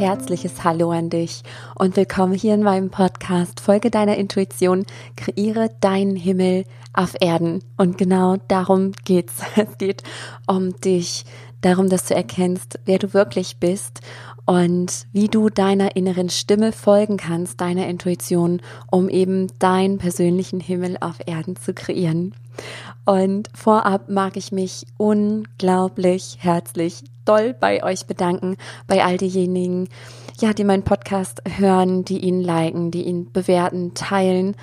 herzliches Hallo an dich und willkommen hier in meinem Podcast Folge deiner Intuition, kreiere deinen Himmel auf Erden. Und genau darum geht's. Es geht um dich, darum, dass du erkennst, wer du wirklich bist und wie du deiner inneren Stimme folgen kannst, deiner Intuition, um eben deinen persönlichen Himmel auf Erden zu kreieren. Und vorab mag ich mich unglaublich herzlich doll bei euch bedanken, bei all diejenigen, ja, die meinen Podcast hören, die ihn liken, die ihn bewerten, teilen,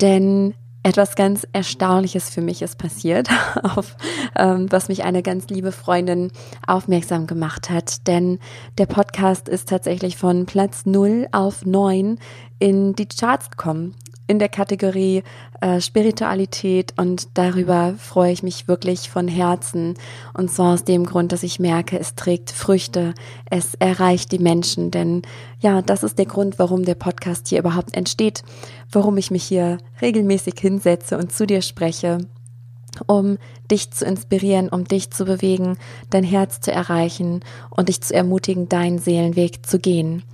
denn etwas ganz Erstaunliches für mich ist passiert, auf ähm, was mich eine ganz liebe Freundin aufmerksam gemacht hat. Denn der Podcast ist tatsächlich von Platz 0 auf 9 in die Charts gekommen in der Kategorie äh, Spiritualität und darüber freue ich mich wirklich von Herzen. Und zwar aus dem Grund, dass ich merke, es trägt Früchte, es erreicht die Menschen. Denn ja, das ist der Grund, warum der Podcast hier überhaupt entsteht, warum ich mich hier regelmäßig hinsetze und zu dir spreche um dich zu inspirieren, um dich zu bewegen, dein Herz zu erreichen und dich zu ermutigen, deinen Seelenweg zu gehen.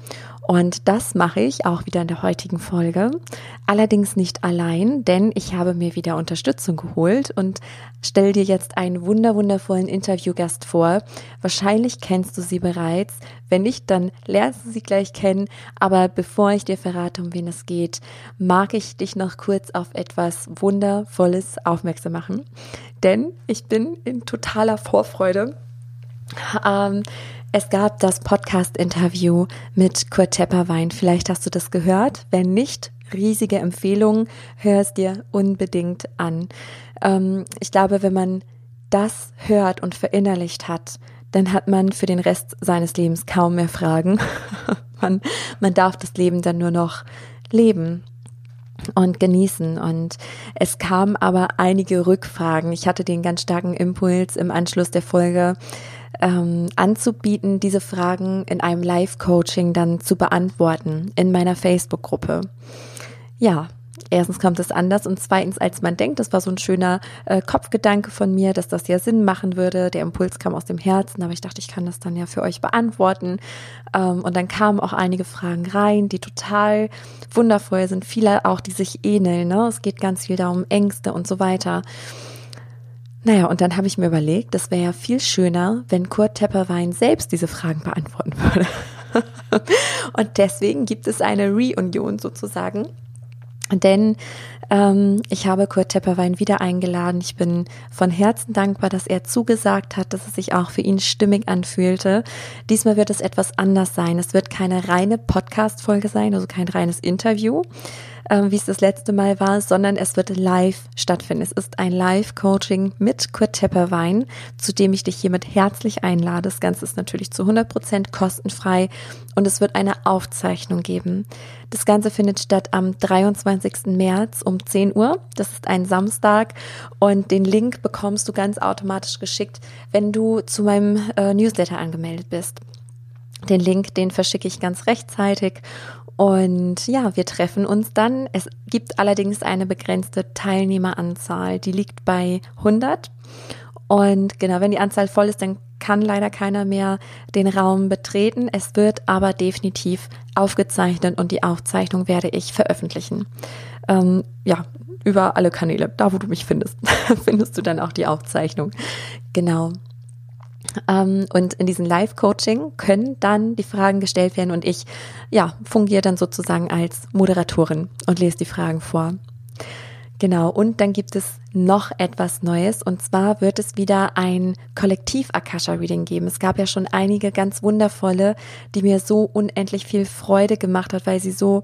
Und das mache ich auch wieder in der heutigen Folge. Allerdings nicht allein, denn ich habe mir wieder Unterstützung geholt und stell dir jetzt einen wunder wundervollen Interviewgast vor. Wahrscheinlich kennst du sie bereits. Wenn nicht, dann lernst du sie gleich kennen. Aber bevor ich dir verrate, um wen es geht, mag ich dich noch kurz auf etwas Wundervolles aufmerksam machen. Denn ich bin in totaler Vorfreude. Ähm, es gab das Podcast-Interview mit Kurt Tepperwein. Vielleicht hast du das gehört. Wenn nicht, riesige Empfehlung. Hör es dir unbedingt an. Ähm, ich glaube, wenn man das hört und verinnerlicht hat, dann hat man für den Rest seines Lebens kaum mehr Fragen. man, man darf das Leben dann nur noch leben und genießen. Und es kamen aber einige Rückfragen. Ich hatte den ganz starken Impuls im Anschluss der Folge, ähm, anzubieten, diese Fragen in einem Live-Coaching dann zu beantworten in meiner Facebook-Gruppe. Ja, erstens kommt es anders und zweitens, als man denkt, das war so ein schöner äh, Kopfgedanke von mir, dass das ja Sinn machen würde. Der Impuls kam aus dem Herzen, aber ich dachte, ich kann das dann ja für euch beantworten. Ähm, und dann kamen auch einige Fragen rein, die total wundervoll sind, viele auch, die sich ähneln. Ne? Es geht ganz viel darum, Ängste und so weiter. Naja, und dann habe ich mir überlegt, das wäre ja viel schöner, wenn Kurt Tepperwein selbst diese Fragen beantworten würde. und deswegen gibt es eine Reunion sozusagen. Denn ähm, ich habe Kurt Tepperwein wieder eingeladen. Ich bin von Herzen dankbar, dass er zugesagt hat, dass es sich auch für ihn stimmig anfühlte. Diesmal wird es etwas anders sein. Es wird keine reine Podcast-Folge sein, also kein reines Interview, ähm, wie es das letzte Mal war, sondern es wird live stattfinden. Es ist ein Live-Coaching mit Kurt Tepperwein, zu dem ich dich hiermit herzlich einlade. Das Ganze ist natürlich zu 100 Prozent kostenfrei und es wird eine Aufzeichnung geben. Das Ganze findet statt am 23. März um 10 Uhr. Das ist ein Samstag und den Link bekommst du ganz automatisch geschickt, wenn du zu meinem äh, Newsletter angemeldet bist. Den Link, den verschicke ich ganz rechtzeitig und ja, wir treffen uns dann. Es gibt allerdings eine begrenzte Teilnehmeranzahl, die liegt bei 100. Und genau, wenn die Anzahl voll ist, dann kann leider keiner mehr den Raum betreten. Es wird aber definitiv aufgezeichnet und die Aufzeichnung werde ich veröffentlichen. Ähm, ja, über alle Kanäle, da wo du mich findest, findest du dann auch die Aufzeichnung. Genau. Ähm, und in diesem Live-Coaching können dann die Fragen gestellt werden und ich, ja, fungiere dann sozusagen als Moderatorin und lese die Fragen vor. Genau, und dann gibt es noch etwas Neues und zwar wird es wieder ein Kollektiv-Akasha-Reading geben. Es gab ja schon einige ganz wundervolle, die mir so unendlich viel Freude gemacht hat, weil sie so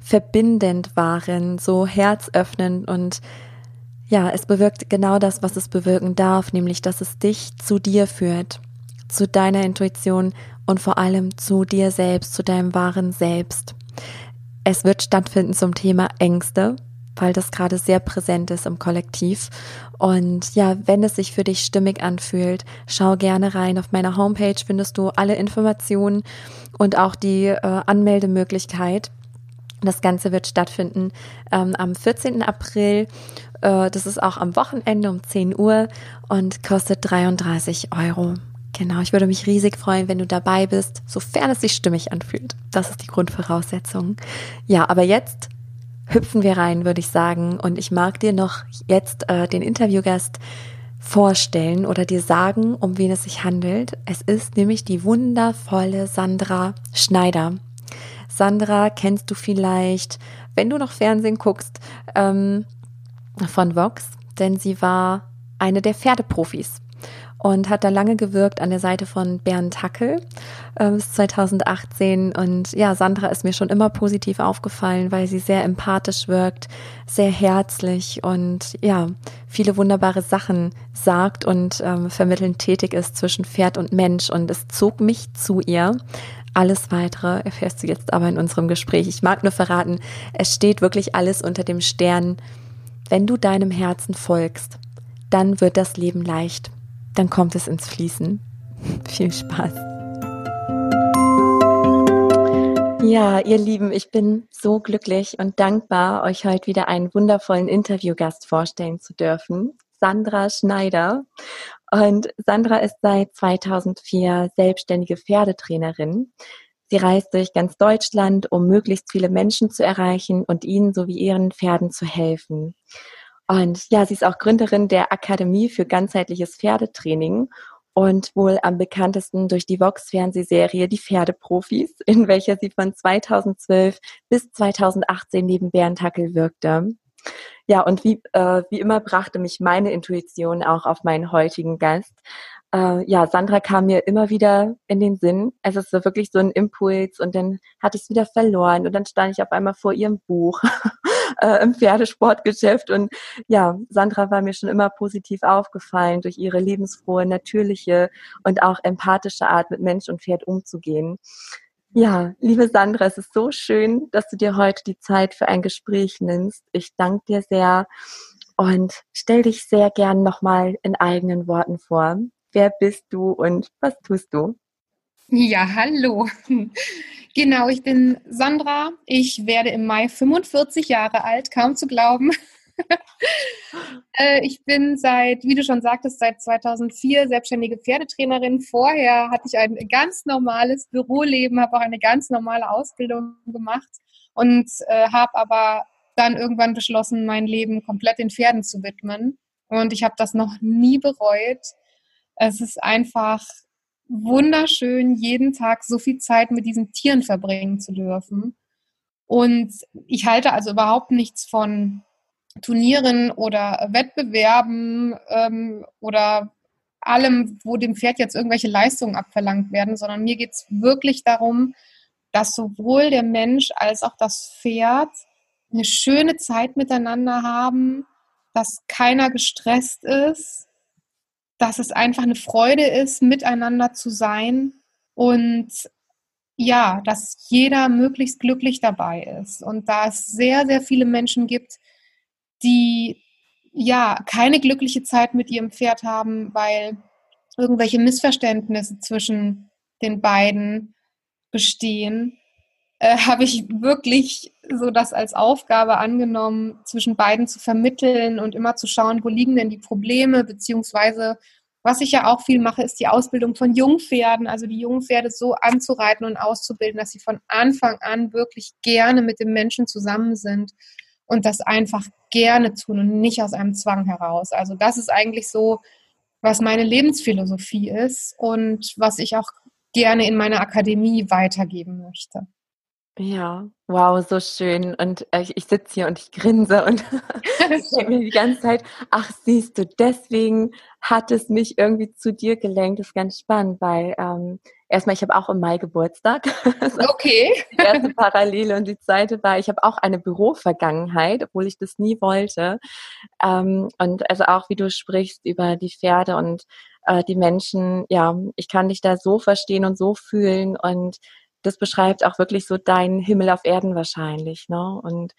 verbindend waren, so herzöffnend und ja, es bewirkt genau das, was es bewirken darf, nämlich dass es dich zu dir führt, zu deiner Intuition und vor allem zu dir selbst, zu deinem wahren Selbst. Es wird stattfinden zum Thema Ängste, weil das gerade sehr präsent ist im Kollektiv. Und ja, wenn es sich für dich stimmig anfühlt, schau gerne rein. Auf meiner Homepage findest du alle Informationen und auch die äh, Anmeldemöglichkeit. Das Ganze wird stattfinden ähm, am 14. April das ist auch am Wochenende um 10 Uhr und kostet 33 Euro. Genau, ich würde mich riesig freuen, wenn du dabei bist, sofern es sich stimmig anfühlt. Das ist die Grundvoraussetzung. Ja, aber jetzt hüpfen wir rein, würde ich sagen. Und ich mag dir noch jetzt äh, den Interviewgast vorstellen oder dir sagen, um wen es sich handelt. Es ist nämlich die wundervolle Sandra Schneider. Sandra kennst du vielleicht, wenn du noch Fernsehen guckst, ähm, von Vox, denn sie war eine der Pferdeprofis und hat da lange gewirkt an der Seite von Bernd Hackel äh, bis 2018. Und ja, Sandra ist mir schon immer positiv aufgefallen, weil sie sehr empathisch wirkt, sehr herzlich und ja, viele wunderbare Sachen sagt und ähm, vermittelnd tätig ist zwischen Pferd und Mensch. Und es zog mich zu ihr. Alles weitere erfährst du jetzt aber in unserem Gespräch. Ich mag nur verraten, es steht wirklich alles unter dem Stern. Wenn du deinem Herzen folgst, dann wird das Leben leicht dann kommt es ins Fließen. Viel Spaß. Ja, ihr Lieben, ich bin so glücklich und dankbar, euch heute wieder einen wundervollen Interviewgast vorstellen zu dürfen. Sandra Schneider. Und Sandra ist seit 2004 selbstständige Pferdetrainerin. Sie reist durch ganz Deutschland, um möglichst viele Menschen zu erreichen und ihnen sowie ihren Pferden zu helfen. Und ja, sie ist auch Gründerin der Akademie für ganzheitliches Pferdetraining und wohl am bekanntesten durch die Vox-Fernsehserie Die Pferdeprofis, in welcher sie von 2012 bis 2018 neben Bernd Hackel wirkte. Ja, und wie, äh, wie immer brachte mich meine Intuition auch auf meinen heutigen Gast. Äh, ja, Sandra kam mir immer wieder in den Sinn. Es ist so wirklich so ein Impuls und dann hatte ich es wieder verloren und dann stand ich auf einmal vor ihrem Buch äh, im Pferdesportgeschäft. Und ja, Sandra war mir schon immer positiv aufgefallen durch ihre lebensfrohe, natürliche und auch empathische Art, mit Mensch und Pferd umzugehen. Ja, liebe Sandra, es ist so schön, dass du dir heute die Zeit für ein Gespräch nimmst. Ich danke dir sehr und stell dich sehr gern nochmal in eigenen Worten vor. Wer bist du und was tust du? Ja, hallo. Genau, ich bin Sandra. Ich werde im Mai 45 Jahre alt, kaum zu glauben. Äh, ich bin seit, wie du schon sagtest, seit 2004 selbstständige Pferdetrainerin. Vorher hatte ich ein ganz normales Büroleben, habe auch eine ganz normale Ausbildung gemacht und äh, habe aber dann irgendwann beschlossen, mein Leben komplett den Pferden zu widmen. Und ich habe das noch nie bereut. Es ist einfach wunderschön, jeden Tag so viel Zeit mit diesen Tieren verbringen zu dürfen. Und ich halte also überhaupt nichts von Turnieren oder Wettbewerben ähm, oder allem, wo dem Pferd jetzt irgendwelche Leistungen abverlangt werden, sondern mir geht es wirklich darum, dass sowohl der Mensch als auch das Pferd eine schöne Zeit miteinander haben, dass keiner gestresst ist, dass es einfach eine Freude ist, miteinander zu sein und ja, dass jeder möglichst glücklich dabei ist. Und da es sehr, sehr viele Menschen gibt, die ja keine glückliche Zeit mit ihrem Pferd haben, weil irgendwelche Missverständnisse zwischen den beiden bestehen, äh, habe ich wirklich so das als Aufgabe angenommen, zwischen beiden zu vermitteln und immer zu schauen, wo liegen denn die Probleme, beziehungsweise was ich ja auch viel mache, ist die Ausbildung von Jungpferden, also die Jungpferde so anzureiten und auszubilden, dass sie von Anfang an wirklich gerne mit dem Menschen zusammen sind und das einfach gerne tun und nicht aus einem Zwang heraus. Also das ist eigentlich so, was meine Lebensphilosophie ist und was ich auch gerne in meiner Akademie weitergeben möchte. Ja, wow, so schön. Und äh, ich sitze hier und ich grinse und denke mir die ganze Zeit, ach siehst du, deswegen hat es mich irgendwie zu dir gelenkt. Das ist ganz spannend, weil ähm, erstmal, ich habe auch im Mai Geburtstag. okay. Die erste Parallele und die zweite war, ich habe auch eine Bürovergangenheit, obwohl ich das nie wollte. Ähm, und also auch, wie du sprichst über die Pferde und äh, die Menschen, ja, ich kann dich da so verstehen und so fühlen und das beschreibt auch wirklich so deinen Himmel auf Erden wahrscheinlich. Ne? Und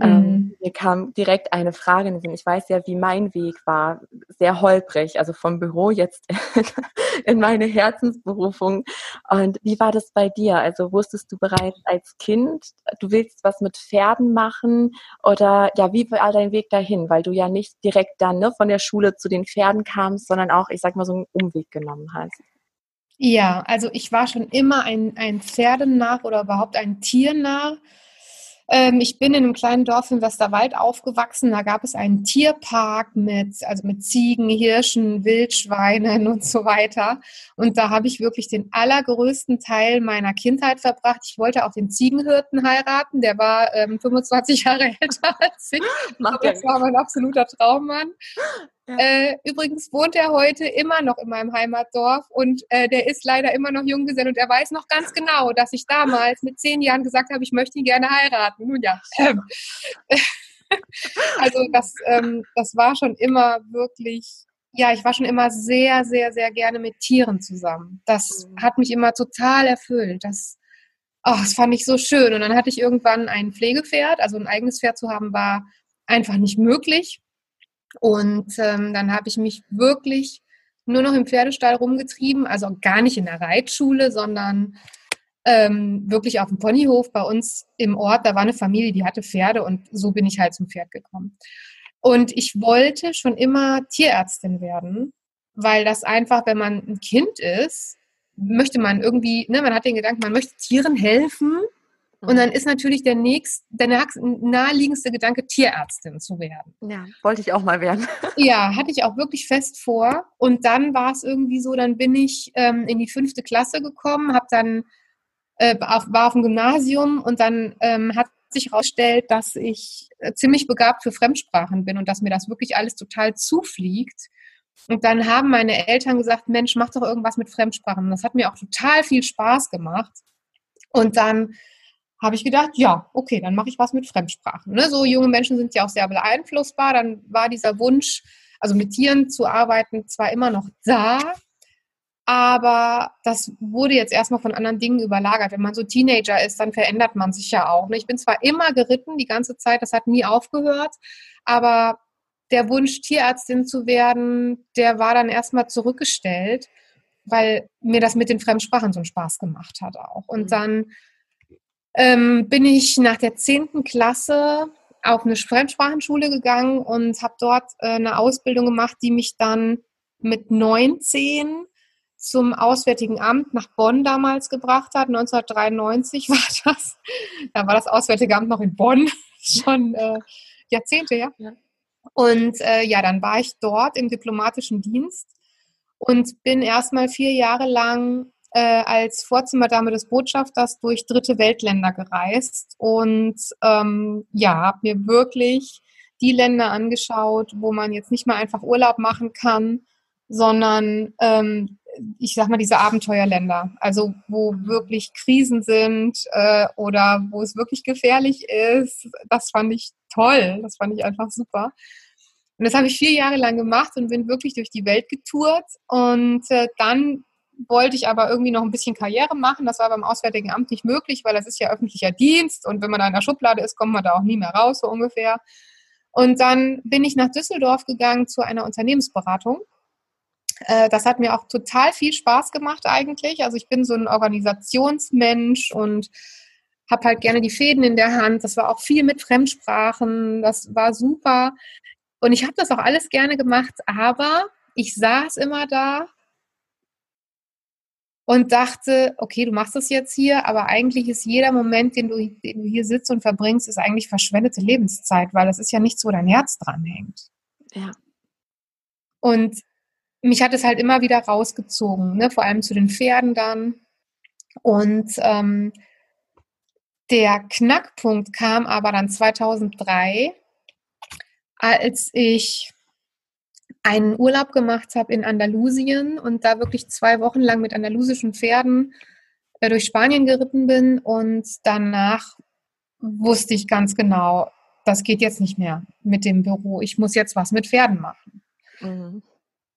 Ähm, mhm. mir kam direkt eine Frage in den Sinn. Ich weiß ja, wie mein Weg war. Sehr holprig, also vom Büro jetzt in meine Herzensberufung. Und wie war das bei dir? Also wusstest du bereits als Kind, du willst was mit Pferden machen? Oder ja, wie war dein Weg dahin? Weil du ja nicht direkt dann ne, von der Schule zu den Pferden kamst, sondern auch, ich sag mal, so einen Umweg genommen hast. Ja, also ich war schon immer ein, ein Pferdennach oder überhaupt ein Tiernach. Ähm, ich bin in einem kleinen Dorf im Westerwald aufgewachsen. Da gab es einen Tierpark mit, also mit Ziegen, Hirschen, Wildschweinen und so weiter. Und da habe ich wirklich den allergrößten Teil meiner Kindheit verbracht. Ich wollte auch den Ziegenhirten heiraten. Der war ähm, 25 Jahre älter als ich. Das war mein absoluter Traummann. Äh, übrigens wohnt er heute immer noch in meinem Heimatdorf und äh, der ist leider immer noch Junggesell und er weiß noch ganz genau, dass ich damals mit zehn Jahren gesagt habe, ich möchte ihn gerne heiraten. Nun ja. Ähm, also das, ähm, das war schon immer wirklich, ja, ich war schon immer sehr, sehr, sehr gerne mit Tieren zusammen. Das mhm. hat mich immer total erfüllt. Das, oh, das fand ich so schön. Und dann hatte ich irgendwann ein Pflegepferd, also ein eigenes Pferd zu haben, war einfach nicht möglich und ähm, dann habe ich mich wirklich nur noch im Pferdestall rumgetrieben, also gar nicht in der Reitschule, sondern ähm, wirklich auf dem Ponyhof bei uns im Ort. Da war eine Familie, die hatte Pferde und so bin ich halt zum Pferd gekommen. Und ich wollte schon immer Tierärztin werden, weil das einfach, wenn man ein Kind ist, möchte man irgendwie, ne, man hat den Gedanken, man möchte Tieren helfen und dann ist natürlich der nächste, der naheliegendste Gedanke, Tierärztin zu werden. Ja, wollte ich auch mal werden. ja, hatte ich auch wirklich fest vor. Und dann war es irgendwie so, dann bin ich ähm, in die fünfte Klasse gekommen, habe dann äh, auf, war auf dem Gymnasium und dann ähm, hat sich herausgestellt, dass ich äh, ziemlich begabt für Fremdsprachen bin und dass mir das wirklich alles total zufliegt. Und dann haben meine Eltern gesagt, Mensch, mach doch irgendwas mit Fremdsprachen. Und das hat mir auch total viel Spaß gemacht. Und dann habe ich gedacht, ja, okay, dann mache ich was mit Fremdsprachen. Ne? So junge Menschen sind ja auch sehr beeinflussbar. Dann war dieser Wunsch, also mit Tieren zu arbeiten, zwar immer noch da, aber das wurde jetzt erstmal von anderen Dingen überlagert. Wenn man so Teenager ist, dann verändert man sich ja auch. Ne? Ich bin zwar immer geritten die ganze Zeit, das hat nie aufgehört, aber der Wunsch, Tierärztin zu werden, der war dann erstmal zurückgestellt, weil mir das mit den Fremdsprachen so einen Spaß gemacht hat auch. Und mhm. dann ähm, bin ich nach der 10. Klasse auf eine Fremdsprachenschule gegangen und habe dort äh, eine Ausbildung gemacht, die mich dann mit 19 zum Auswärtigen Amt nach Bonn damals gebracht hat. 1993 war das. Da war das Auswärtige Amt noch in Bonn. Schon äh, Jahrzehnte, ja. ja. Und äh, ja, dann war ich dort im diplomatischen Dienst und bin erstmal vier Jahre lang äh, als Vorzimmerdame des Botschafters durch dritte Weltländer gereist und ähm, ja, habe mir wirklich die Länder angeschaut, wo man jetzt nicht mal einfach Urlaub machen kann, sondern ähm, ich sag mal diese Abenteuerländer, also wo wirklich Krisen sind äh, oder wo es wirklich gefährlich ist. Das fand ich toll, das fand ich einfach super. Und das habe ich vier Jahre lang gemacht und bin wirklich durch die Welt getourt. Und äh, dann wollte ich aber irgendwie noch ein bisschen Karriere machen. Das war beim Auswärtigen Amt nicht möglich, weil das ist ja öffentlicher Dienst und wenn man da in der Schublade ist, kommt man da auch nie mehr raus, so ungefähr. Und dann bin ich nach Düsseldorf gegangen zu einer Unternehmensberatung. Äh, das hat mir auch total viel Spaß gemacht eigentlich. Also ich bin so ein Organisationsmensch und habe halt gerne die Fäden in der Hand. Das war auch viel mit Fremdsprachen. Das war super. Und ich habe das auch alles gerne gemacht, aber ich saß immer da und dachte, okay, du machst das jetzt hier, aber eigentlich ist jeder Moment, den du, den du hier sitzt und verbringst, ist eigentlich verschwendete Lebenszeit, weil das ist ja nichts, wo dein Herz dran hängt. Ja. Und mich hat es halt immer wieder rausgezogen, ne? vor allem zu den Pferden dann. Und ähm, der Knackpunkt kam aber dann 2003, als ich einen Urlaub gemacht habe in Andalusien und da wirklich zwei Wochen lang mit andalusischen Pferden äh, durch Spanien geritten bin und danach wusste ich ganz genau, das geht jetzt nicht mehr mit dem Büro. Ich muss jetzt was mit Pferden machen. Mhm.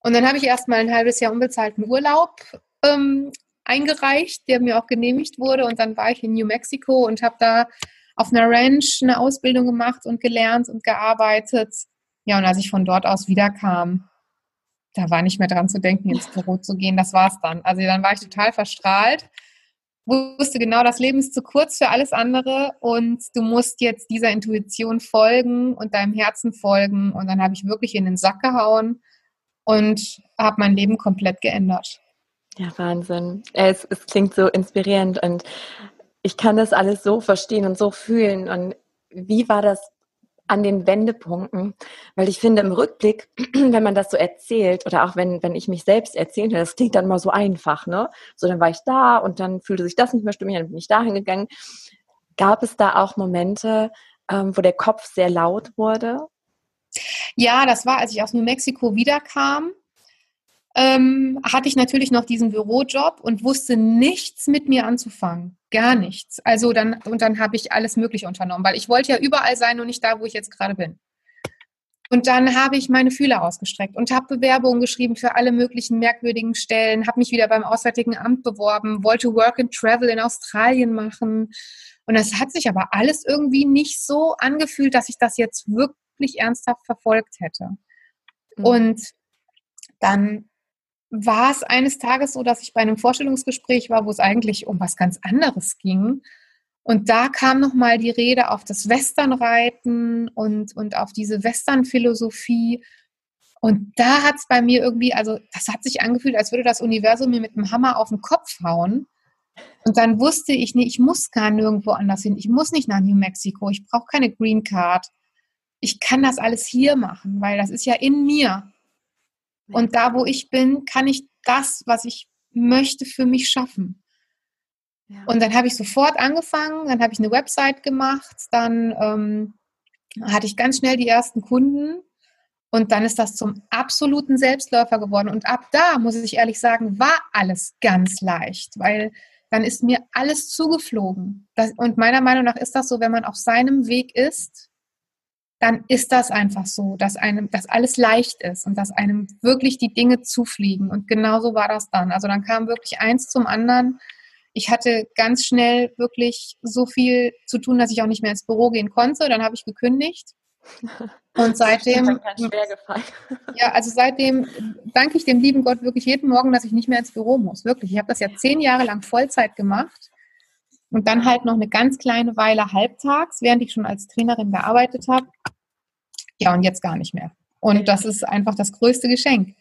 Und dann habe ich erstmal ein halbes Jahr unbezahlten Urlaub ähm, eingereicht, der mir auch genehmigt wurde. Und dann war ich in New Mexico und habe da auf einer Ranch eine Ausbildung gemacht und gelernt und gearbeitet. Ja, und als ich von dort aus wiederkam, da war nicht mehr dran zu denken, ins Büro zu gehen. Das war's dann. Also dann war ich total verstrahlt, wusste genau, das Leben ist zu kurz für alles andere und du musst jetzt dieser Intuition folgen und deinem Herzen folgen. Und dann habe ich wirklich in den Sack gehauen und habe mein Leben komplett geändert. Ja, Wahnsinn. Es, es klingt so inspirierend und ich kann das alles so verstehen und so fühlen. Und wie war das an den Wendepunkten? Weil ich finde, im Rückblick, wenn man das so erzählt oder auch wenn, wenn ich mich selbst erzähle, das klingt dann mal so einfach, ne? So, dann war ich da und dann fühlte sich das nicht mehr stimmig, dann bin ich dahin gegangen. Gab es da auch Momente, ähm, wo der Kopf sehr laut wurde? Ja, das war, als ich aus New Mexico wiederkam ähm, hatte ich natürlich noch diesen Bürojob und wusste nichts mit mir anzufangen. Gar nichts. Also dann, und dann habe ich alles Mögliche unternommen, weil ich wollte ja überall sein und nicht da, wo ich jetzt gerade bin. Und dann habe ich meine Fühler ausgestreckt und habe Bewerbungen geschrieben für alle möglichen merkwürdigen Stellen, habe mich wieder beim Auswärtigen Amt beworben, wollte Work and Travel in Australien machen. Und das hat sich aber alles irgendwie nicht so angefühlt, dass ich das jetzt wirklich ernsthaft verfolgt hätte. Mhm. Und dann war es eines Tages so, dass ich bei einem Vorstellungsgespräch war, wo es eigentlich um was ganz anderes ging. Und da kam nochmal die Rede auf das Westernreiten und, und auf diese Westernphilosophie. Und da hat es bei mir irgendwie, also das hat sich angefühlt, als würde das Universum mir mit einem Hammer auf den Kopf hauen. Und dann wusste ich, nee, ich muss gar nirgendwo anders hin. Ich muss nicht nach New Mexico. Ich brauche keine Green Card. Ich kann das alles hier machen, weil das ist ja in mir. Und da, wo ich bin, kann ich das, was ich möchte, für mich schaffen. Ja. Und dann habe ich sofort angefangen, dann habe ich eine Website gemacht, dann ähm, hatte ich ganz schnell die ersten Kunden und dann ist das zum absoluten Selbstläufer geworden. Und ab da, muss ich ehrlich sagen, war alles ganz leicht, weil dann ist mir alles zugeflogen. Das, und meiner Meinung nach ist das so, wenn man auf seinem Weg ist, dann ist das einfach so, dass einem, dass alles leicht ist und dass einem wirklich die Dinge zufliegen. Und genauso war das dann. Also dann kam wirklich eins zum anderen. Ich hatte ganz schnell wirklich so viel zu tun, dass ich auch nicht mehr ins Büro gehen konnte. Dann habe ich gekündigt. Und seitdem, ja, also seitdem danke ich dem lieben Gott wirklich jeden Morgen, dass ich nicht mehr ins Büro muss. Wirklich. Ich habe das ja zehn Jahre lang Vollzeit gemacht und dann halt noch eine ganz kleine Weile halbtags, während ich schon als Trainerin gearbeitet habe. Ja, und jetzt gar nicht mehr. Und das ist einfach das größte Geschenk,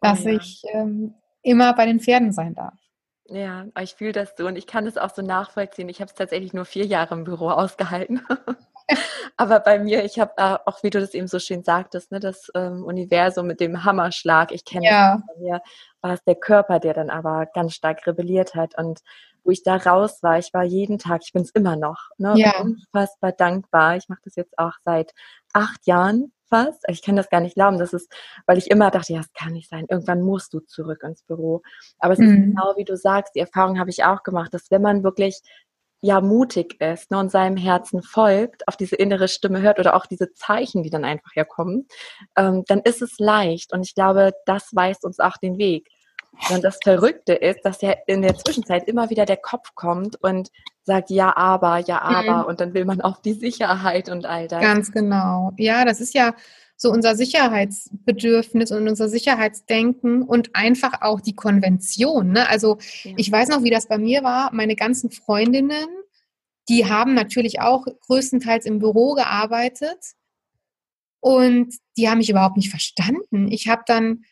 dass oh ja. ich ähm, immer bei den Pferden sein darf. Ja, ich fühle das so und ich kann das auch so nachvollziehen. Ich habe es tatsächlich nur vier Jahre im Büro ausgehalten. Aber bei mir, ich habe auch, wie du das eben so schön sagtest, ne, das ähm, Universum mit dem Hammerschlag. Ich kenne ja. das bei mir, war es der Körper, der dann aber ganz stark rebelliert hat. Und wo ich da raus war. Ich war jeden Tag, ich bin es immer noch, ne, ja. unfassbar dankbar. Ich mache das jetzt auch seit acht Jahren fast. Ich kann das gar nicht glauben. Das ist, weil ich immer dachte, ja, das kann nicht sein. Irgendwann musst du zurück ins Büro. Aber es mhm. ist genau wie du sagst, die Erfahrung habe ich auch gemacht, dass wenn man wirklich ja mutig ist ne, und seinem Herzen folgt, auf diese innere Stimme hört oder auch diese Zeichen, die dann einfach herkommen, ähm, dann ist es leicht. Und ich glaube, das weist uns auch den Weg. Und das Verrückte ist, dass ja in der Zwischenzeit immer wieder der Kopf kommt und sagt ja, aber, ja, aber. Mhm. Und dann will man auf die Sicherheit und all das. Ganz genau. Ja, das ist ja so unser Sicherheitsbedürfnis und unser Sicherheitsdenken und einfach auch die Konvention. Ne? Also ja. ich weiß noch, wie das bei mir war. Meine ganzen Freundinnen, die haben natürlich auch größtenteils im Büro gearbeitet und die haben mich überhaupt nicht verstanden. Ich habe dann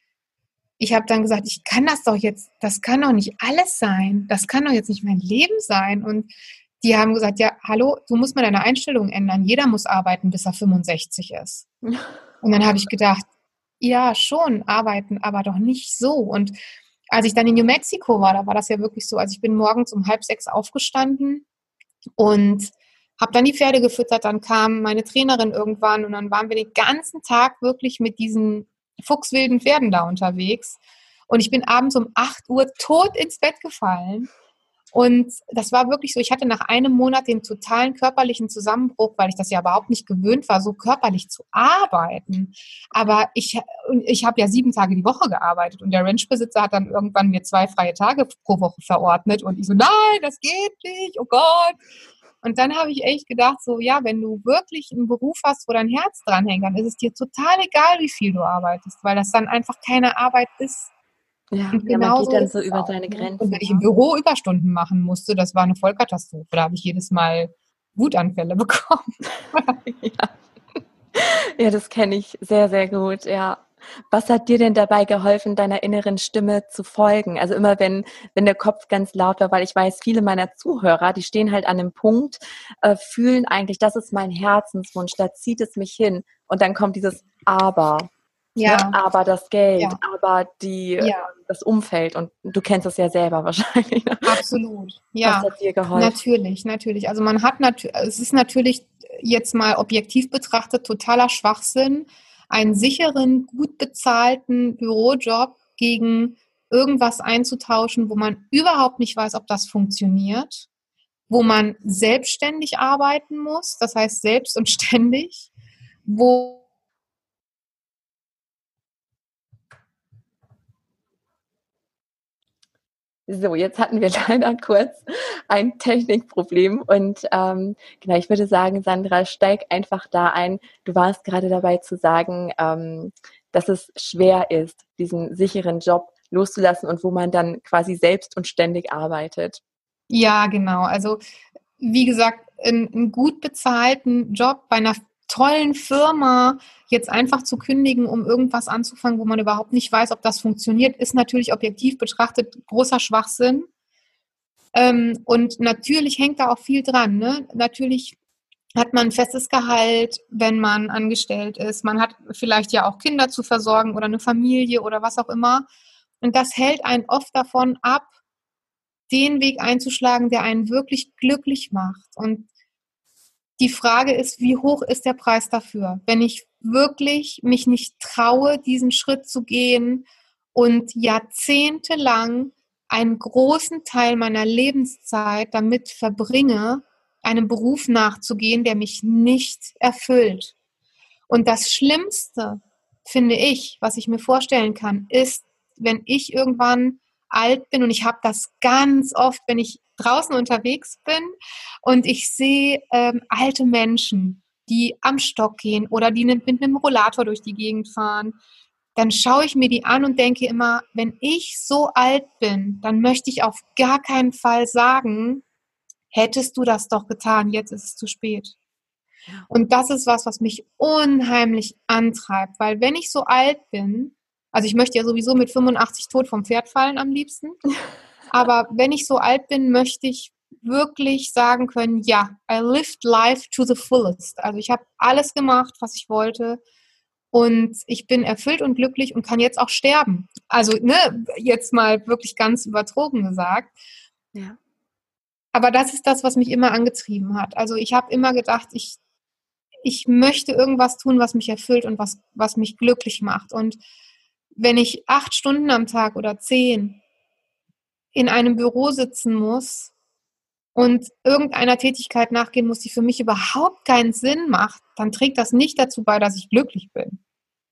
ich habe dann gesagt, ich kann das doch jetzt, das kann doch nicht alles sein. Das kann doch jetzt nicht mein Leben sein. Und die haben gesagt, ja, hallo, du musst mal deine Einstellung ändern. Jeder muss arbeiten, bis er 65 ist. Und dann habe ich gedacht, ja, schon arbeiten, aber doch nicht so. Und als ich dann in New Mexico war, da war das ja wirklich so. Also ich bin morgens um halb sechs aufgestanden und habe dann die Pferde gefüttert. Dann kam meine Trainerin irgendwann und dann waren wir den ganzen Tag wirklich mit diesen fuchswilden Pferden da unterwegs. Und ich bin abends um 8 Uhr tot ins Bett gefallen. Und das war wirklich so, ich hatte nach einem Monat den totalen körperlichen Zusammenbruch, weil ich das ja überhaupt nicht gewöhnt war, so körperlich zu arbeiten. Aber ich, ich habe ja sieben Tage die Woche gearbeitet und der Ranchbesitzer hat dann irgendwann mir zwei freie Tage pro Woche verordnet und ich so, nein, das geht nicht, oh Gott. Und dann habe ich echt gedacht, so, ja, wenn du wirklich einen Beruf hast, wo dein Herz dranhängt, dann ist es dir total egal, wie viel du arbeitest, weil das dann einfach keine Arbeit ist. Ja, und ja man geht dann so über seine ne? Grenzen. Und wenn ich im Büro Überstunden machen musste, das war eine Vollkatastrophe. Da habe ich jedes Mal Wutanfälle bekommen. ja. ja, das kenne ich sehr, sehr gut, ja. Was hat dir denn dabei geholfen, deiner inneren Stimme zu folgen? Also immer wenn, wenn der Kopf ganz laut war, weil ich weiß, viele meiner Zuhörer, die stehen halt an einem Punkt, äh, fühlen eigentlich, das ist mein Herzenswunsch, da zieht es mich hin. Und dann kommt dieses Aber. Ja. Ne? Aber das Geld, ja. aber die, ja. das Umfeld und du kennst es ja selber wahrscheinlich. Ne? Absolut. Ja. Was hat dir geholfen? Natürlich, natürlich. Also man hat natürlich, es ist natürlich jetzt mal objektiv betrachtet totaler Schwachsinn, einen sicheren, gut bezahlten Bürojob gegen irgendwas einzutauschen, wo man überhaupt nicht weiß, ob das funktioniert, wo man selbstständig arbeiten muss, das heißt selbst und ständig, wo So, jetzt hatten wir leider kurz ein Technikproblem und ähm, genau, ich würde sagen, Sandra, steig einfach da ein. Du warst gerade dabei zu sagen, ähm, dass es schwer ist, diesen sicheren Job loszulassen und wo man dann quasi selbst und ständig arbeitet. Ja, genau. Also wie gesagt, einen gut bezahlten Job bei einer tollen Firma jetzt einfach zu kündigen, um irgendwas anzufangen, wo man überhaupt nicht weiß, ob das funktioniert, ist natürlich objektiv betrachtet großer Schwachsinn. Ähm, und natürlich hängt da auch viel dran. Ne? Natürlich hat man ein festes Gehalt, wenn man angestellt ist. Man hat vielleicht ja auch Kinder zu versorgen oder eine Familie oder was auch immer. Und das hält einen oft davon ab, den Weg einzuschlagen, der einen wirklich glücklich macht. Und die Frage ist, wie hoch ist der Preis dafür? Wenn ich wirklich mich nicht traue, diesen Schritt zu gehen und jahrzehntelang einen großen Teil meiner Lebenszeit damit verbringe, einem Beruf nachzugehen, der mich nicht erfüllt. Und das Schlimmste, finde ich, was ich mir vorstellen kann, ist, wenn ich irgendwann alt bin und ich habe das ganz oft, wenn ich draußen unterwegs bin und ich sehe ähm, alte Menschen, die am Stock gehen oder die mit einem Rollator durch die Gegend fahren, dann schaue ich mir die an und denke immer, wenn ich so alt bin, dann möchte ich auf gar keinen Fall sagen, hättest du das doch getan, jetzt ist es zu spät. Und das ist was, was mich unheimlich antreibt, weil wenn ich so alt bin, also ich möchte ja sowieso mit 85 tot vom Pferd fallen am liebsten, aber wenn ich so alt bin, möchte ich wirklich sagen können, ja, I lived life to the fullest. Also ich habe alles gemacht, was ich wollte und ich bin erfüllt und glücklich und kann jetzt auch sterben. Also ne, jetzt mal wirklich ganz übertrogen gesagt. Ja. Aber das ist das, was mich immer angetrieben hat. Also ich habe immer gedacht, ich, ich möchte irgendwas tun, was mich erfüllt und was, was mich glücklich macht. Und wenn ich acht Stunden am Tag oder zehn in einem Büro sitzen muss und irgendeiner Tätigkeit nachgehen muss, die für mich überhaupt keinen Sinn macht, dann trägt das nicht dazu bei, dass ich glücklich bin.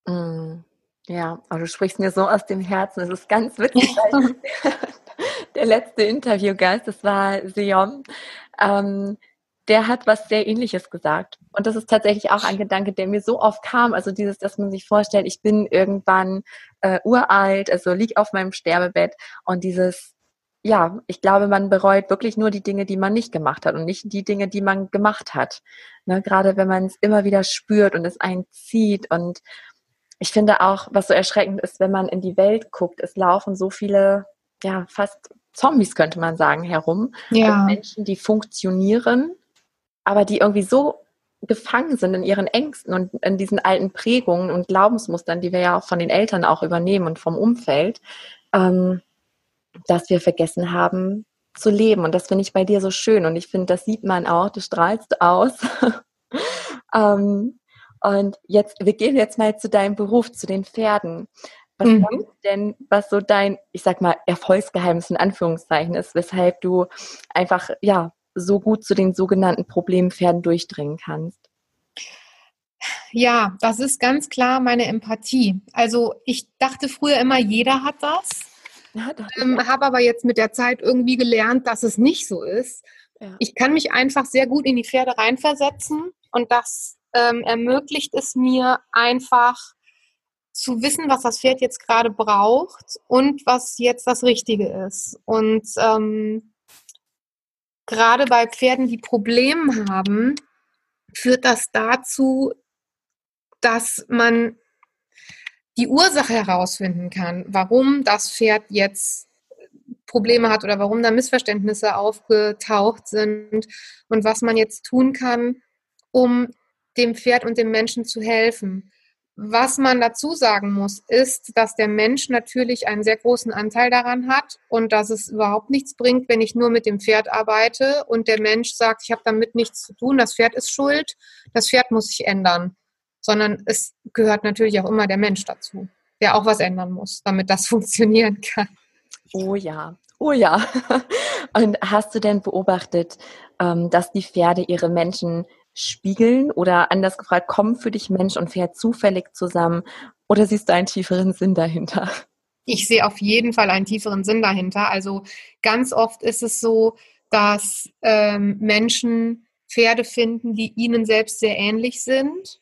Mm, ja, aber du sprichst mir so aus dem Herzen. Es ist ganz witzig. der letzte Interviewgast, das war Seom, ähm, der hat was sehr ähnliches gesagt. Und das ist tatsächlich auch ein Gedanke, der mir so oft kam. Also dieses, dass man sich vorstellt, ich bin irgendwann äh, uralt, also lieg auf meinem Sterbebett und dieses, ja, ich glaube, man bereut wirklich nur die Dinge, die man nicht gemacht hat und nicht die Dinge, die man gemacht hat. Ne, gerade wenn man es immer wieder spürt und es einen zieht. Und ich finde auch, was so erschreckend ist, wenn man in die Welt guckt, es laufen so viele, ja, fast Zombies könnte man sagen, herum. Ja. Also Menschen, die funktionieren, aber die irgendwie so gefangen sind in ihren Ängsten und in diesen alten Prägungen und Glaubensmustern, die wir ja auch von den Eltern auch übernehmen und vom Umfeld. Ähm, dass wir vergessen haben zu leben. Und das finde ich bei dir so schön. Und ich finde, das sieht man auch, du strahlst aus. ähm, und jetzt, wir gehen jetzt mal zu deinem Beruf, zu den Pferden. Was mhm. du denn, was so dein, ich sag mal, Erfolgsgeheimnis in Anführungszeichen ist, weshalb du einfach, ja, so gut zu den sogenannten Problempferden durchdringen kannst? Ja, das ist ganz klar meine Empathie. Also ich dachte früher immer, jeder hat das. Ja, ähm, habe aber jetzt mit der Zeit irgendwie gelernt, dass es nicht so ist. Ja. Ich kann mich einfach sehr gut in die Pferde reinversetzen und das ähm, ermöglicht es mir einfach zu wissen, was das Pferd jetzt gerade braucht und was jetzt das Richtige ist. Und ähm, gerade bei Pferden, die Probleme haben, führt das dazu, dass man die Ursache herausfinden kann, warum das Pferd jetzt Probleme hat oder warum da Missverständnisse aufgetaucht sind und was man jetzt tun kann, um dem Pferd und dem Menschen zu helfen. Was man dazu sagen muss, ist, dass der Mensch natürlich einen sehr großen Anteil daran hat und dass es überhaupt nichts bringt, wenn ich nur mit dem Pferd arbeite und der Mensch sagt, ich habe damit nichts zu tun, das Pferd ist schuld, das Pferd muss sich ändern, sondern es gehört natürlich auch immer der Mensch dazu, der auch was ändern muss, damit das funktionieren kann. Oh ja, oh ja. Und hast du denn beobachtet, ähm, dass die Pferde ihre Menschen spiegeln oder anders gefragt, kommen für dich Mensch und Pferd zufällig zusammen oder siehst du einen tieferen Sinn dahinter? Ich sehe auf jeden Fall einen tieferen Sinn dahinter. Also ganz oft ist es so, dass ähm, Menschen Pferde finden, die ihnen selbst sehr ähnlich sind.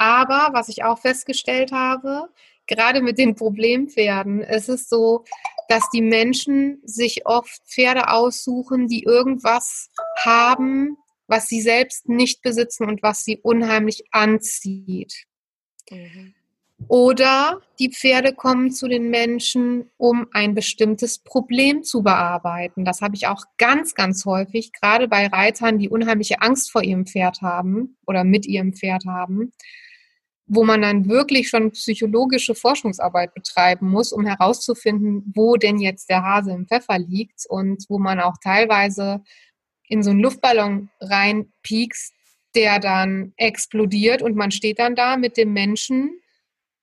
Aber was ich auch festgestellt habe, gerade mit den Problempferden, ist es so, dass die Menschen sich oft Pferde aussuchen, die irgendwas haben, was sie selbst nicht besitzen und was sie unheimlich anzieht. Mhm. Oder die Pferde kommen zu den Menschen, um ein bestimmtes Problem zu bearbeiten. Das habe ich auch ganz, ganz häufig, gerade bei Reitern, die unheimliche Angst vor ihrem Pferd haben oder mit ihrem Pferd haben, wo man dann wirklich schon psychologische Forschungsarbeit betreiben muss, um herauszufinden, wo denn jetzt der Hase im Pfeffer liegt und wo man auch teilweise in so einen Luftballon reinpiekst, der dann explodiert und man steht dann da mit dem Menschen,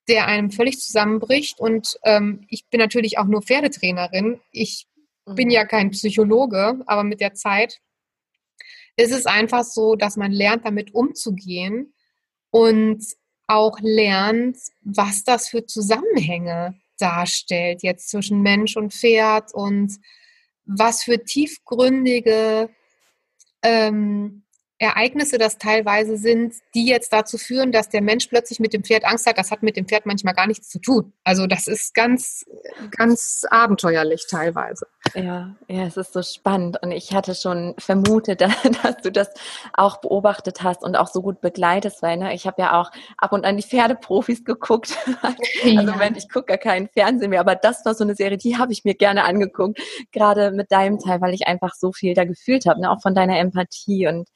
der einem völlig zusammenbricht. Und ähm, ich bin natürlich auch nur Pferdetrainerin. Ich mhm. bin ja kein Psychologe, aber mit der Zeit ist es einfach so, dass man lernt, damit umzugehen und auch lernt, was das für Zusammenhänge darstellt, jetzt zwischen Mensch und Pferd und was für tiefgründige ähm, Ereignisse das teilweise sind, die jetzt dazu führen, dass der Mensch plötzlich mit dem Pferd Angst hat. Das hat mit dem Pferd manchmal gar nichts zu tun. Also das ist ganz, ganz abenteuerlich teilweise. Ja, ja, es ist so spannend. Und ich hatte schon vermutet, dass du das auch beobachtet hast und auch so gut begleitest, weil ne, ich habe ja auch ab und an die Pferdeprofis geguckt. Ja. Also Moment, ich gucke gar keinen Fernsehen mehr, aber das war so eine Serie, die habe ich mir gerne angeguckt. Gerade mit deinem Teil, weil ich einfach so viel da gefühlt habe, ne, auch von deiner Empathie und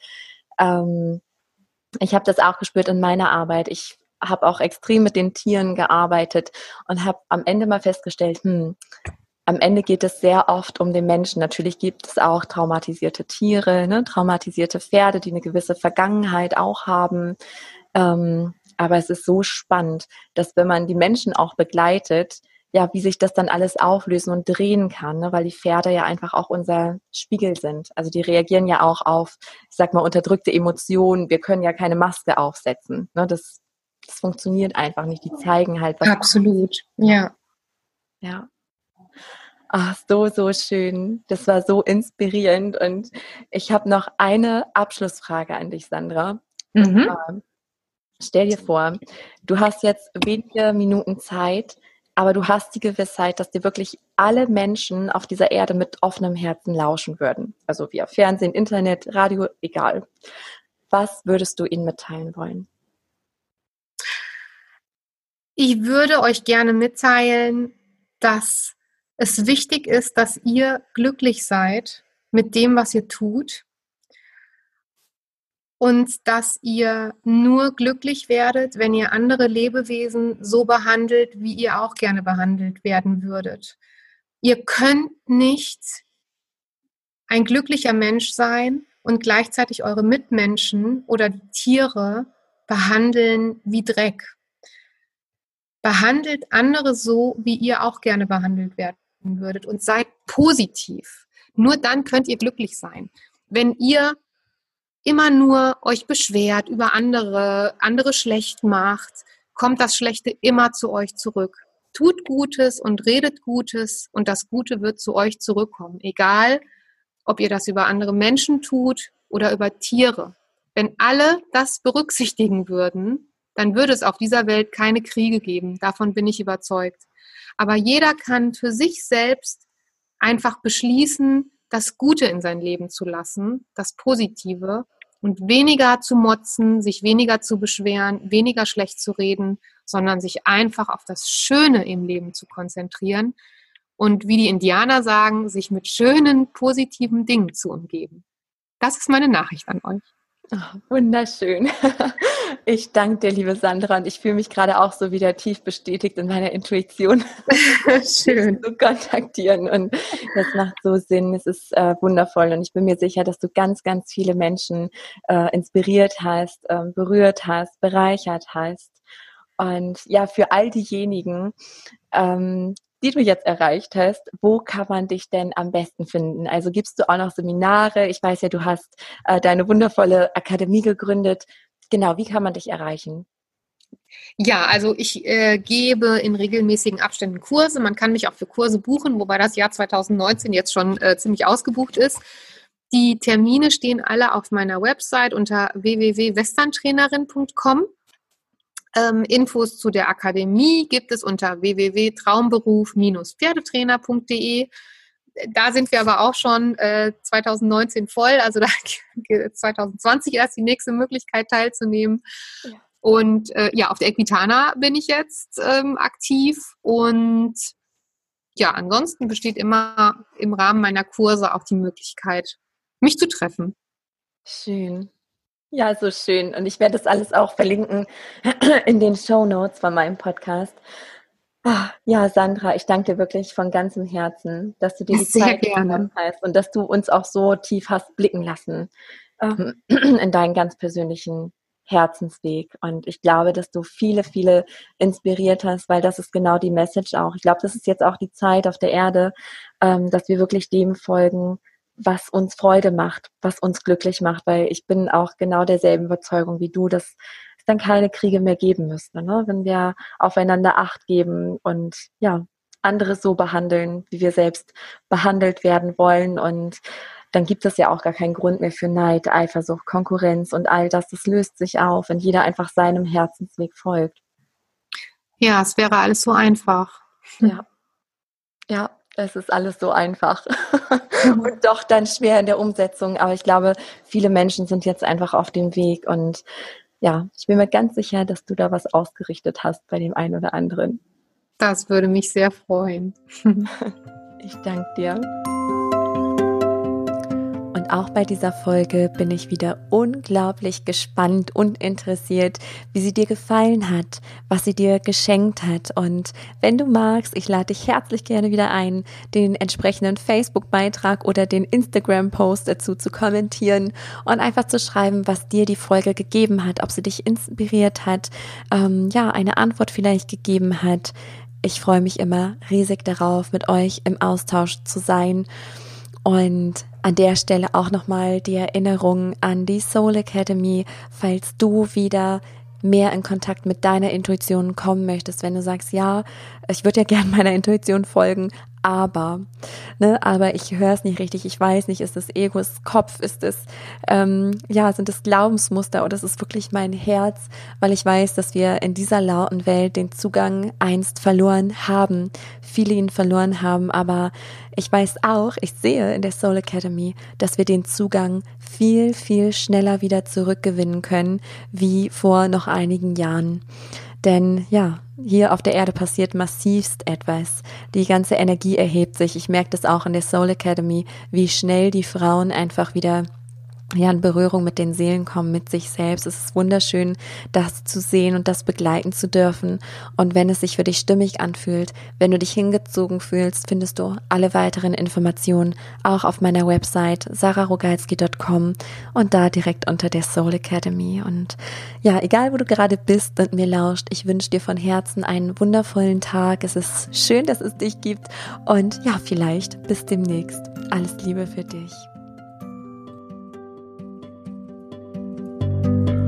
ähm, ich habe das auch gespürt in meiner Arbeit. Ich habe auch extrem mit den Tieren gearbeitet und habe am Ende mal festgestellt, hm, am Ende geht es sehr oft um den Menschen. Natürlich gibt es auch traumatisierte Tiere, ne, traumatisierte Pferde, die eine gewisse Vergangenheit auch haben. Ähm, aber es ist so spannend, dass wenn man die Menschen auch begleitet, ja, wie sich das dann alles auflösen und drehen kann, ne? weil die Pferde ja einfach auch unser Spiegel sind. Also die reagieren ja auch auf, ich sag mal, unterdrückte Emotionen. Wir können ja keine Maske aufsetzen. Ne? Das, das funktioniert einfach nicht. Die zeigen halt was. Absolut, ja. Ja. Ach, so, so schön. Das war so inspirierend. Und ich habe noch eine Abschlussfrage an dich, Sandra. Mhm. Stell dir vor, du hast jetzt wenige Minuten Zeit, aber du hast die Gewissheit, dass dir wirklich alle Menschen auf dieser Erde mit offenem Herzen lauschen würden. Also via Fernsehen, Internet, Radio, egal. Was würdest du ihnen mitteilen wollen? Ich würde euch gerne mitteilen, dass es wichtig ist, dass ihr glücklich seid mit dem, was ihr tut und dass ihr nur glücklich werdet, wenn ihr andere Lebewesen so behandelt, wie ihr auch gerne behandelt werden würdet. Ihr könnt nicht ein glücklicher Mensch sein und gleichzeitig eure Mitmenschen oder die Tiere behandeln wie Dreck. Behandelt andere so, wie ihr auch gerne behandelt werden würdet und seid positiv. Nur dann könnt ihr glücklich sein. Wenn ihr immer nur euch beschwert über andere, andere schlecht macht, kommt das Schlechte immer zu euch zurück. Tut Gutes und redet Gutes und das Gute wird zu euch zurückkommen. Egal, ob ihr das über andere Menschen tut oder über Tiere. Wenn alle das berücksichtigen würden, dann würde es auf dieser Welt keine Kriege geben. Davon bin ich überzeugt. Aber jeder kann für sich selbst einfach beschließen, das Gute in sein Leben zu lassen, das Positive und weniger zu motzen, sich weniger zu beschweren, weniger schlecht zu reden, sondern sich einfach auf das Schöne im Leben zu konzentrieren und wie die Indianer sagen, sich mit schönen, positiven Dingen zu umgeben. Das ist meine Nachricht an euch. Oh, wunderschön. Ich danke dir, liebe Sandra, und ich fühle mich gerade auch so wieder tief bestätigt in meiner Intuition, schön zu kontaktieren. Und das macht so Sinn. Es ist äh, wundervoll und ich bin mir sicher, dass du ganz, ganz viele Menschen äh, inspiriert hast, äh, berührt hast, bereichert hast. Und ja, für all diejenigen, ähm, die du jetzt erreicht hast, wo kann man dich denn am besten finden? Also gibst du auch noch Seminare? Ich weiß ja, du hast äh, deine wundervolle Akademie gegründet. Genau, wie kann man dich erreichen? Ja, also ich äh, gebe in regelmäßigen Abständen Kurse. Man kann mich auch für Kurse buchen, wobei das Jahr 2019 jetzt schon äh, ziemlich ausgebucht ist. Die Termine stehen alle auf meiner Website unter www.westerntrainerin.com. Ähm, Infos zu der Akademie gibt es unter www.traumberuf-pferdetrainer.de. Da sind wir aber auch schon äh, 2019 voll, also da 2020 erst die nächste Möglichkeit teilzunehmen. Ja. Und äh, ja, auf der Equitana bin ich jetzt ähm, aktiv und ja, ansonsten besteht immer im Rahmen meiner Kurse auch die Möglichkeit, mich zu treffen. Schön. Ja, so schön. Und ich werde das alles auch verlinken in den Show Notes von meinem Podcast. Ah, ja, Sandra, ich danke dir wirklich von ganzem Herzen, dass du dir die Sehr Zeit genommen hast und dass du uns auch so tief hast blicken lassen ähm, in deinen ganz persönlichen Herzensweg. Und ich glaube, dass du viele, viele inspiriert hast, weil das ist genau die Message auch. Ich glaube, das ist jetzt auch die Zeit auf der Erde, ähm, dass wir wirklich dem folgen, was uns Freude macht, was uns glücklich macht, weil ich bin auch genau derselben Überzeugung wie du, dass dann keine Kriege mehr geben müsste, ne? wenn wir aufeinander Acht geben und ja, andere so behandeln, wie wir selbst behandelt werden wollen und dann gibt es ja auch gar keinen Grund mehr für Neid, Eifersucht, Konkurrenz und all das. Das löst sich auf, wenn jeder einfach seinem Herzensweg folgt. Ja, es wäre alles so einfach. Ja. Ja, es ist alles so einfach und doch dann schwer in der Umsetzung. Aber ich glaube, viele Menschen sind jetzt einfach auf dem Weg und ja, ich bin mir ganz sicher, dass du da was ausgerichtet hast bei dem einen oder anderen. Das würde mich sehr freuen. ich danke dir. Auch bei dieser Folge bin ich wieder unglaublich gespannt und interessiert, wie sie dir gefallen hat, was sie dir geschenkt hat. Und wenn du magst, ich lade dich herzlich gerne wieder ein, den entsprechenden Facebook-Beitrag oder den Instagram-Post dazu zu kommentieren und einfach zu schreiben, was dir die Folge gegeben hat, ob sie dich inspiriert hat, ähm, ja, eine Antwort vielleicht gegeben hat. Ich freue mich immer riesig darauf, mit euch im Austausch zu sein. Und an der Stelle auch nochmal die Erinnerung an die Soul Academy, falls du wieder mehr in Kontakt mit deiner Intuition kommen möchtest, wenn du sagst, ja, ich würde ja gerne meiner Intuition folgen, aber, ne, aber ich höre es nicht richtig, ich weiß nicht, ist das Egos Kopf, ist es, ähm, ja, sind es Glaubensmuster oder ist es wirklich mein Herz, weil ich weiß, dass wir in dieser lauten Welt den Zugang einst verloren haben, viele ihn verloren haben, aber ich weiß auch, ich sehe in der Soul Academy, dass wir den Zugang viel, viel schneller wieder zurückgewinnen können, wie vor noch einigen Jahren. Denn ja, hier auf der Erde passiert massivst etwas. Die ganze Energie erhebt sich. Ich merke das auch in der Soul Academy, wie schnell die Frauen einfach wieder ja, in Berührung mit den Seelen kommen, mit sich selbst. Es ist wunderschön, das zu sehen und das begleiten zu dürfen. Und wenn es sich für dich stimmig anfühlt, wenn du dich hingezogen fühlst, findest du alle weiteren Informationen auch auf meiner Website sararogalski.com und da direkt unter der Soul Academy. Und ja, egal wo du gerade bist und mir lauscht, ich wünsche dir von Herzen einen wundervollen Tag. Es ist schön, dass es dich gibt und ja, vielleicht bis demnächst. Alles Liebe für dich. Bye.